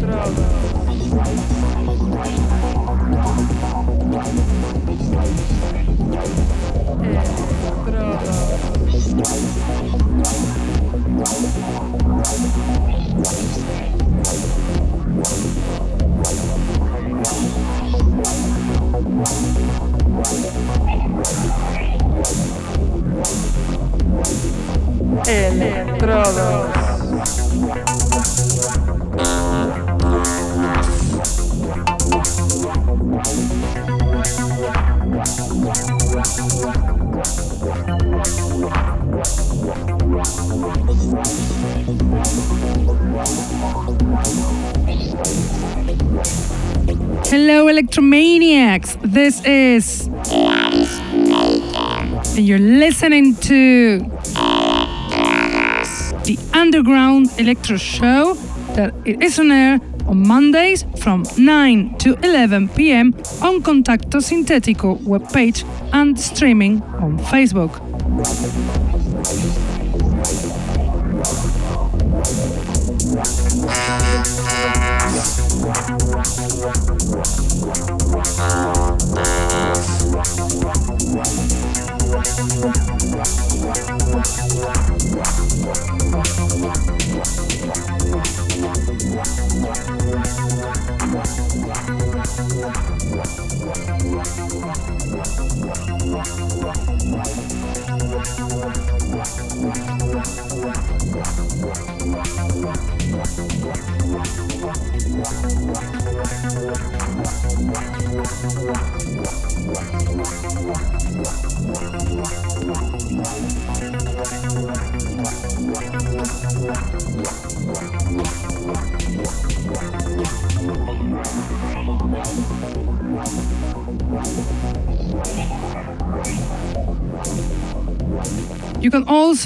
Правда. Hello, Electromaniacs. This is. And you're listening to. Underground Electro Show that is on air on Mondays from 9 to 11 pm on Contacto Sintetico webpage and streaming on Facebook.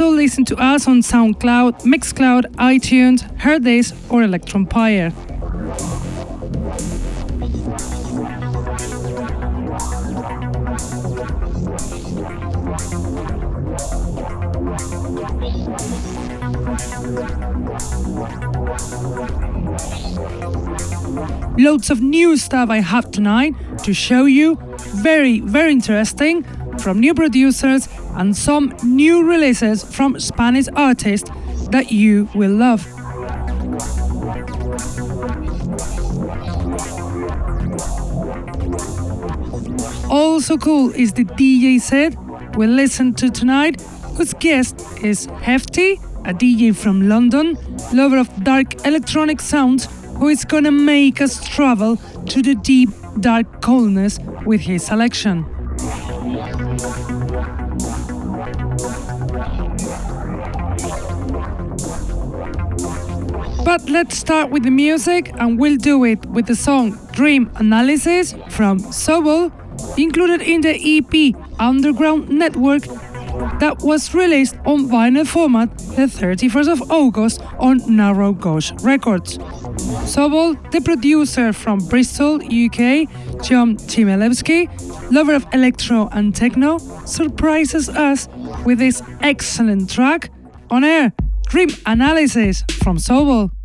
Also listen to us on SoundCloud, Mixcloud, iTunes, Hearthis, or Electronpire. Loads of new stuff I have tonight to show you. Very, very interesting from new producers and some new releases from Spanish artists that you will love. Also cool is the DJ set we listen to tonight, whose guest is Hefty, a DJ from London, lover of dark electronic sounds, who is gonna make us travel to the deep dark coldness with his selection. But let's start with the music, and we'll do it with the song Dream Analysis from Sobol, included in the EP Underground Network that was released on vinyl format the 31st of August on Narrow Gauge Records. Sobol, the producer from Bristol, UK, John Chmielewski, lover of electro and techno, surprises us with this excellent track on air. Dream Analysis from Sobol.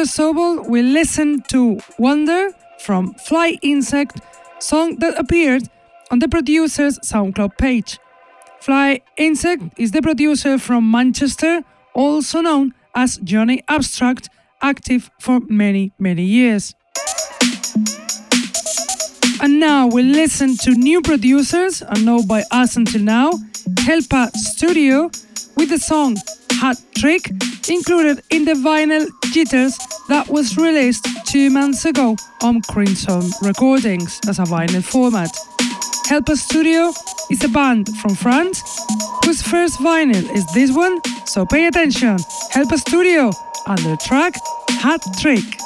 After Sobol, we listen to Wonder from Fly Insect, song that appeared on the producer's SoundCloud page. Fly Insect is the producer from Manchester, also known as Johnny Abstract, active for many, many years. And now we listen to new producers, unknown by us until now, Helpa Studio, with the song Hat Trick, included in the vinyl Jitters that was released two months ago on Crimson Recordings as a vinyl format. Helpa Studio is a band from France whose first vinyl is this one, so pay attention. Helpa Studio and the track Hat Trick.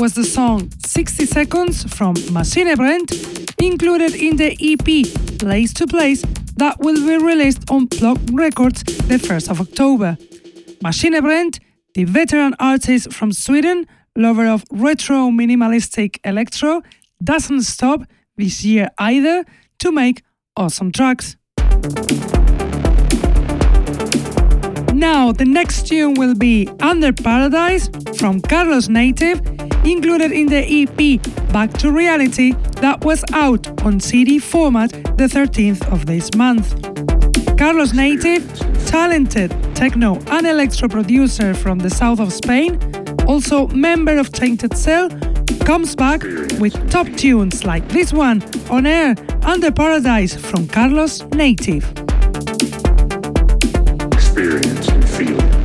Was the song 60 Seconds from Maschinebrennt, included in the EP Place to Place that will be released on Plug Records the 1st of October. Maschinebrennt, the veteran artist from Sweden, lover of retro minimalistic electro, doesn't stop this year either to make awesome tracks. Now, the next tune will be Under Paradise from Carlos Native, included in the EP Back to Reality that was out on CD format the 13th of this month. Carlos Native, talented techno and electro producer from the south of Spain, also member of Tainted Cell, comes back with top tunes like this one on air Under Paradise from Carlos Native. Experience and feel.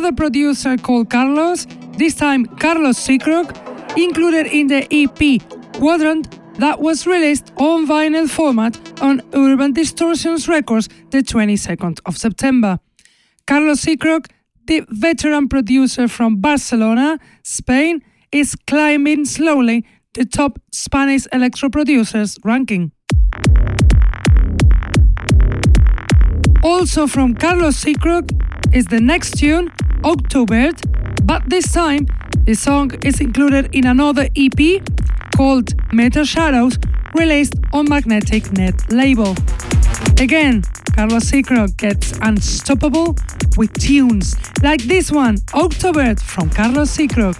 Another producer called Carlos, this time Carlos Seacrook, included in the EP Quadrant that was released on vinyl format on Urban Distortions Records the 22nd of September. Carlos Seacrook, the veteran producer from Barcelona, Spain, is climbing slowly the top Spanish electro producers ranking. Also from Carlos Seacrook is the next tune, October, but this time the song is included in another EP called Metal Shadows, released on Magnetic Net label. Again, Carlos Seacrook gets unstoppable with tunes like this one, October from Carlos Seacrook.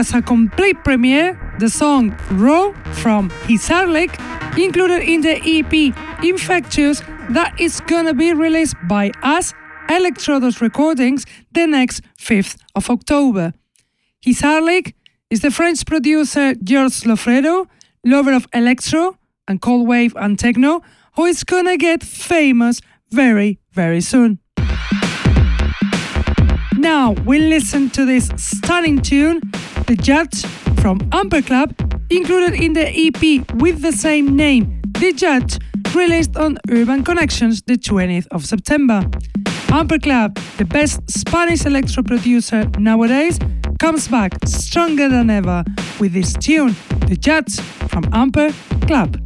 Was a complete premiere. The song Raw from Hisarlik, included in the EP Infectious, that is gonna be released by us, Electrodos Recordings, the next 5th of October. Hisarlik is the French producer Georges Lofredo, lover of electro and cold wave and techno, who is gonna get famous very, very soon. Now we listen to this stunning tune, The Judge from Amper Club, included in the EP with the same name, The Judge, released on Urban Connections the 20th of September. Amper Club, the best Spanish electro producer nowadays, comes back stronger than ever with this tune, The Judge from Amper Club.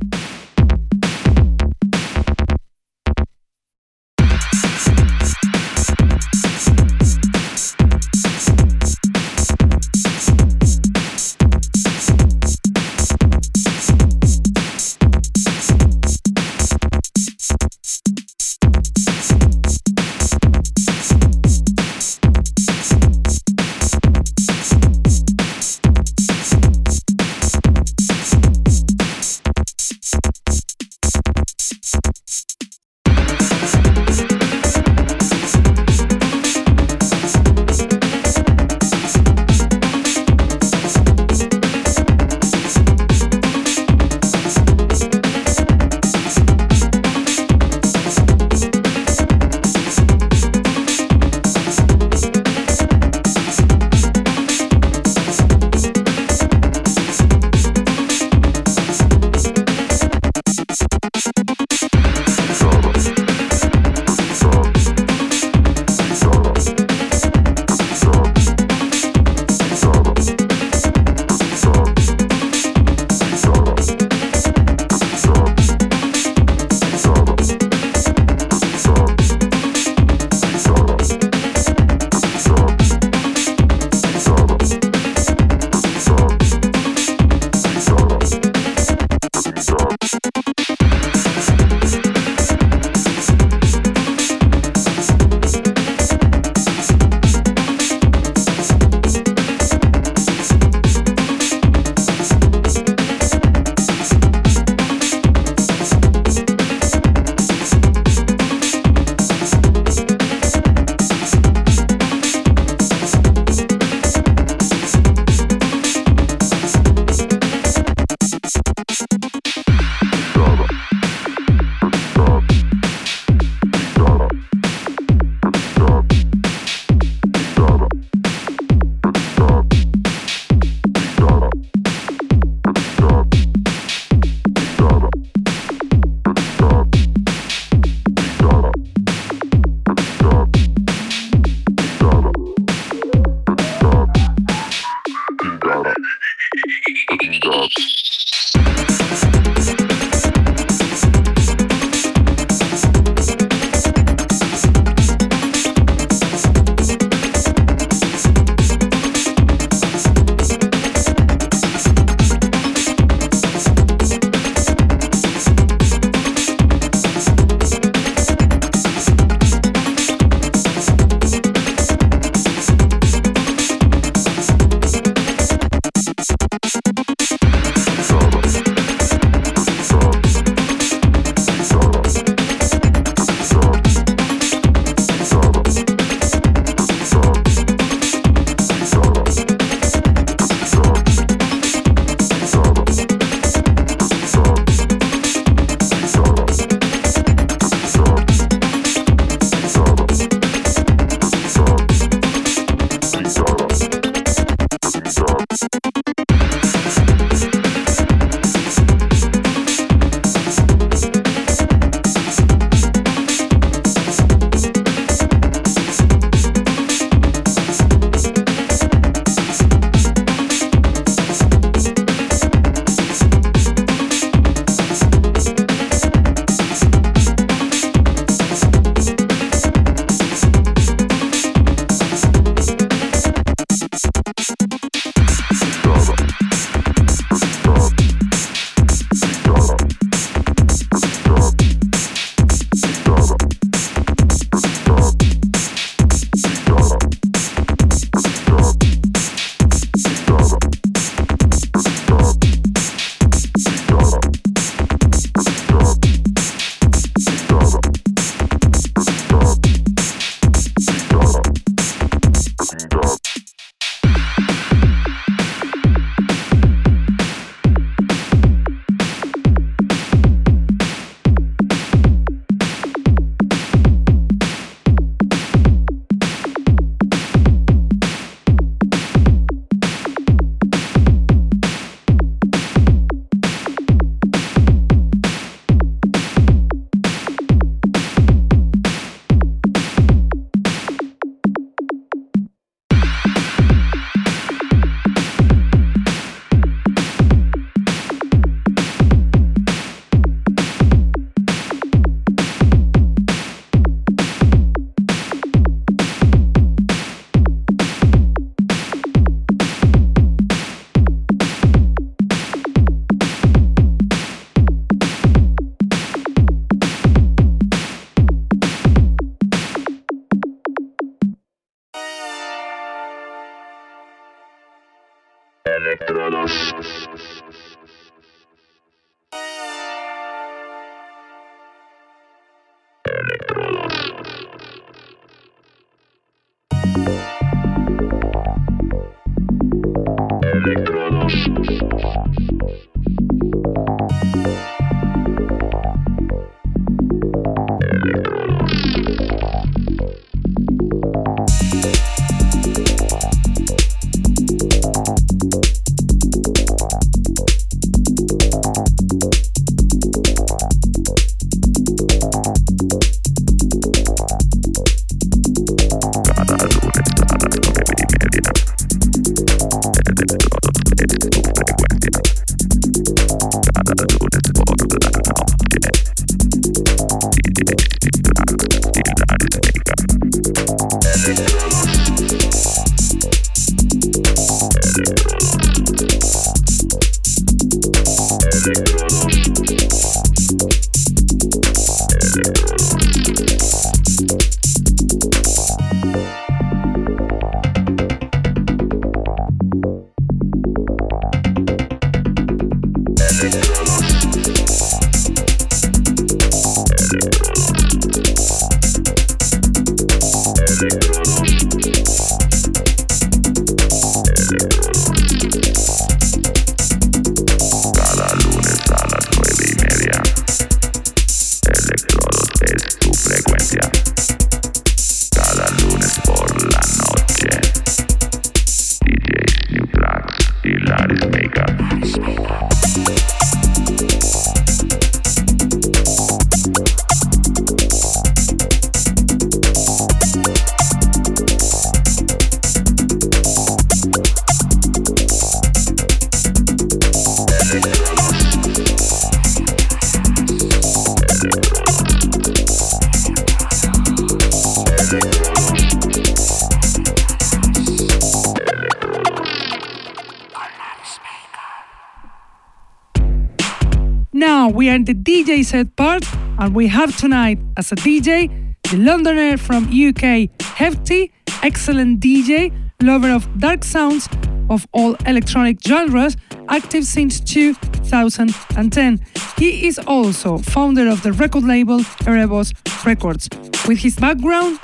We have tonight as a DJ the Londoner from UK, Hefty, excellent DJ, lover of dark sounds of all electronic genres, active since 2010. He is also founder of the record label Erebos Records. With his background,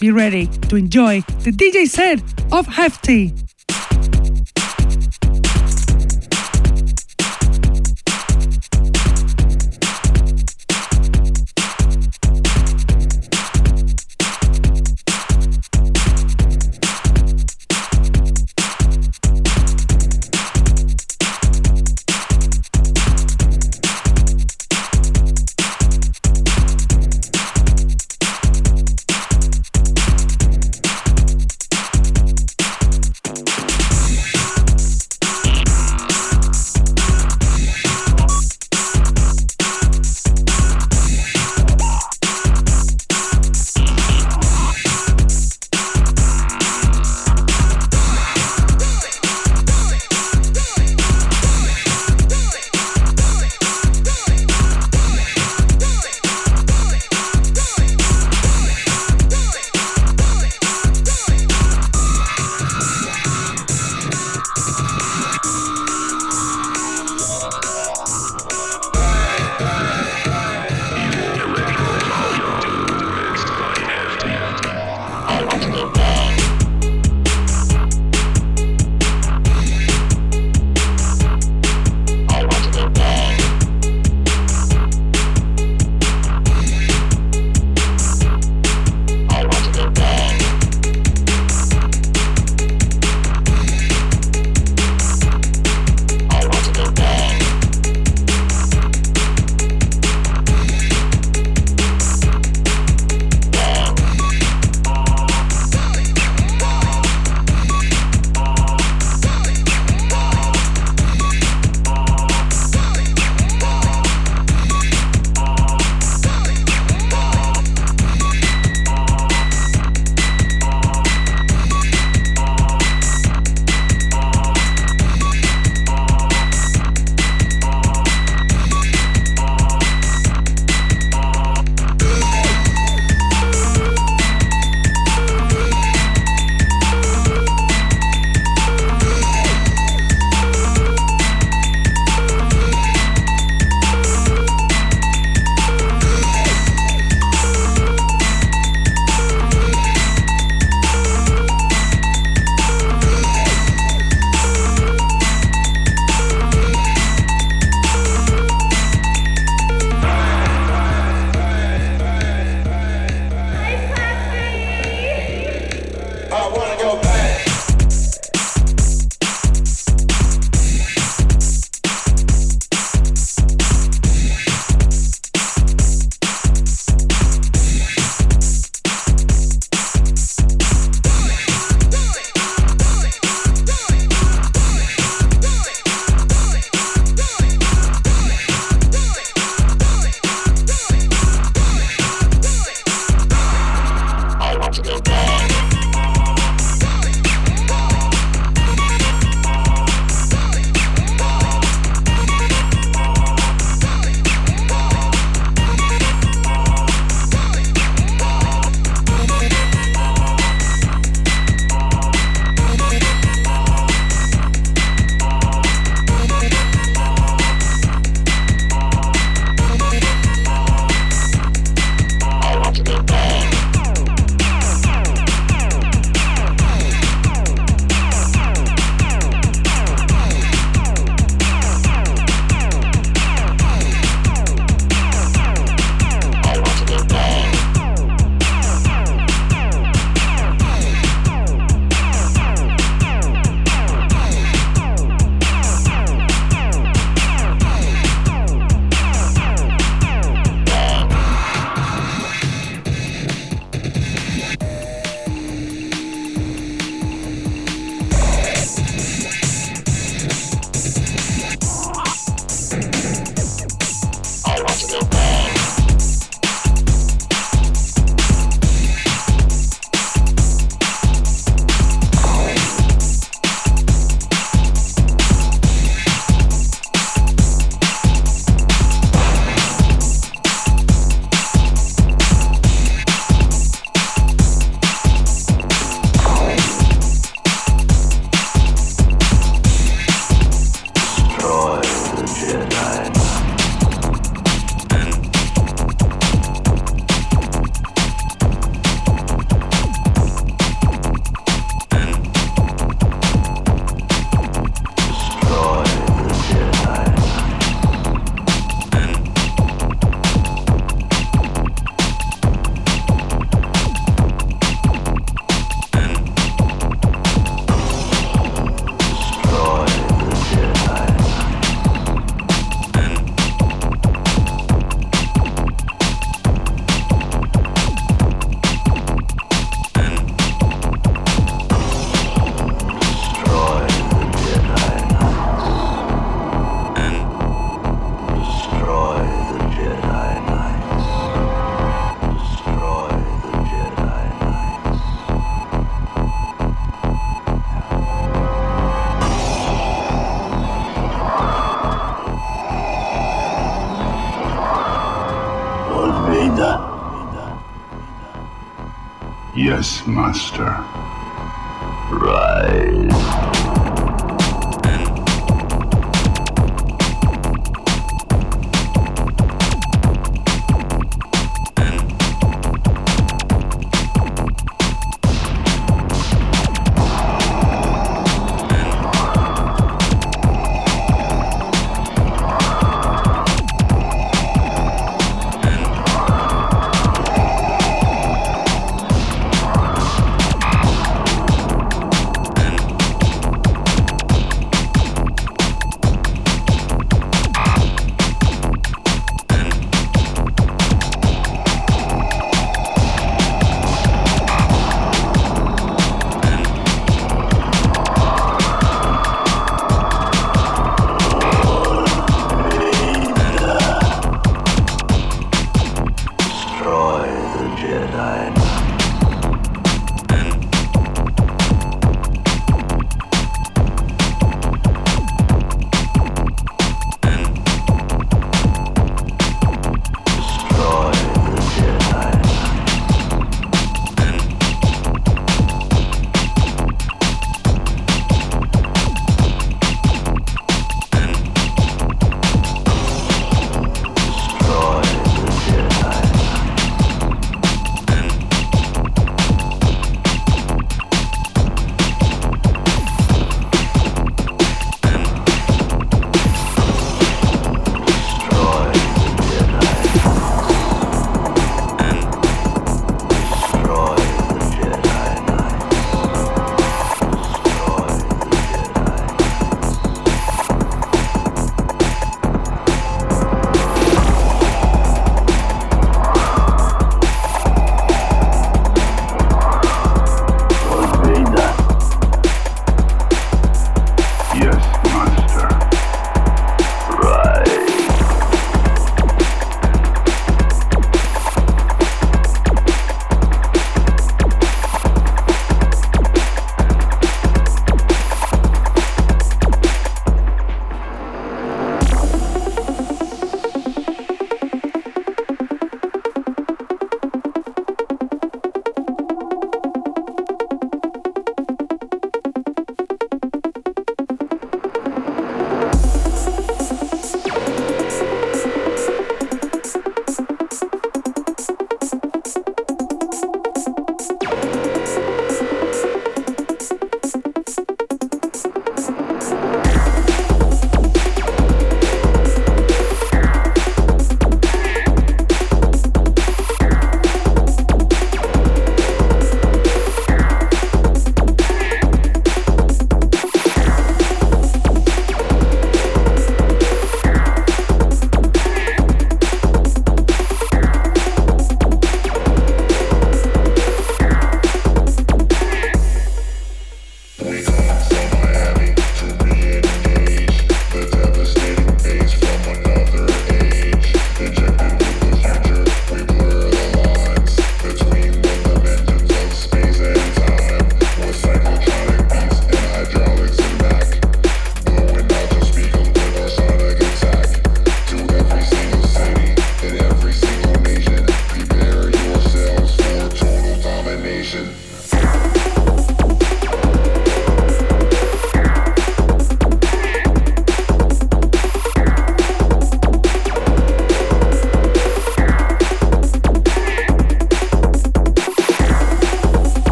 be ready to enjoy the DJ set of Hefty. Master.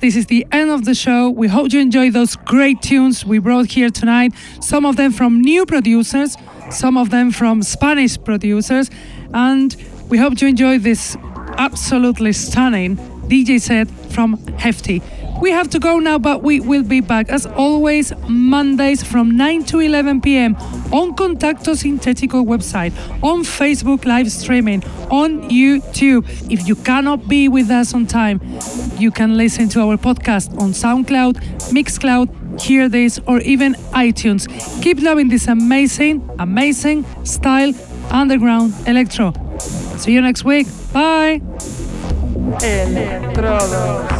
This is the end of the show. We hope you enjoyed those great tunes we brought here tonight. Some of them from new producers, some of them from Spanish producers, and we hope you enjoyed this absolutely stunning DJ set from Hefty. We have to go now, but we will be back as always Mondays from 9 to 11 p.m. on Contacto Sintetico website, on Facebook live streaming, on YouTube. If you cannot be with us on time, you can listen to our podcast on SoundCloud, Mixcloud, Hear This, or even iTunes. Keep loving this amazing, amazing style underground electro. See you next week. Bye. Electrodos.